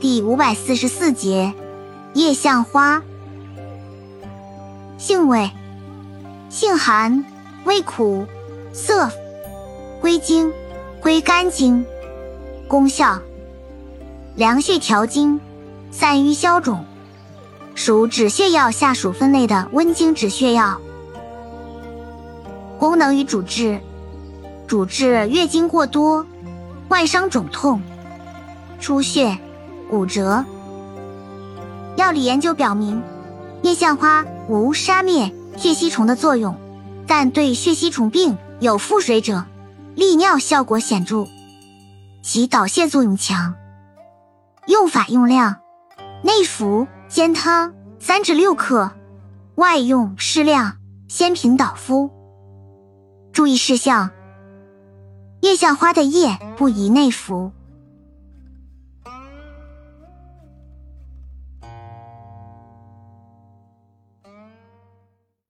第五百四十四节，叶向花。性味：性寒，味苦，涩，归经：归肝经。功效：凉血调经，散瘀消肿。属止血药下属分类的温经止血药。功能与主治：主治月经过多、外伤肿痛、出血。骨折。药理研究表明，叶相花无杀灭血吸虫的作用，但对血吸虫病有腹水者，利尿效果显著，其导泻作用强。用法用量：内服煎汤三至六克，外用适量鲜品导敷。注意事项：叶相花的叶不宜内服。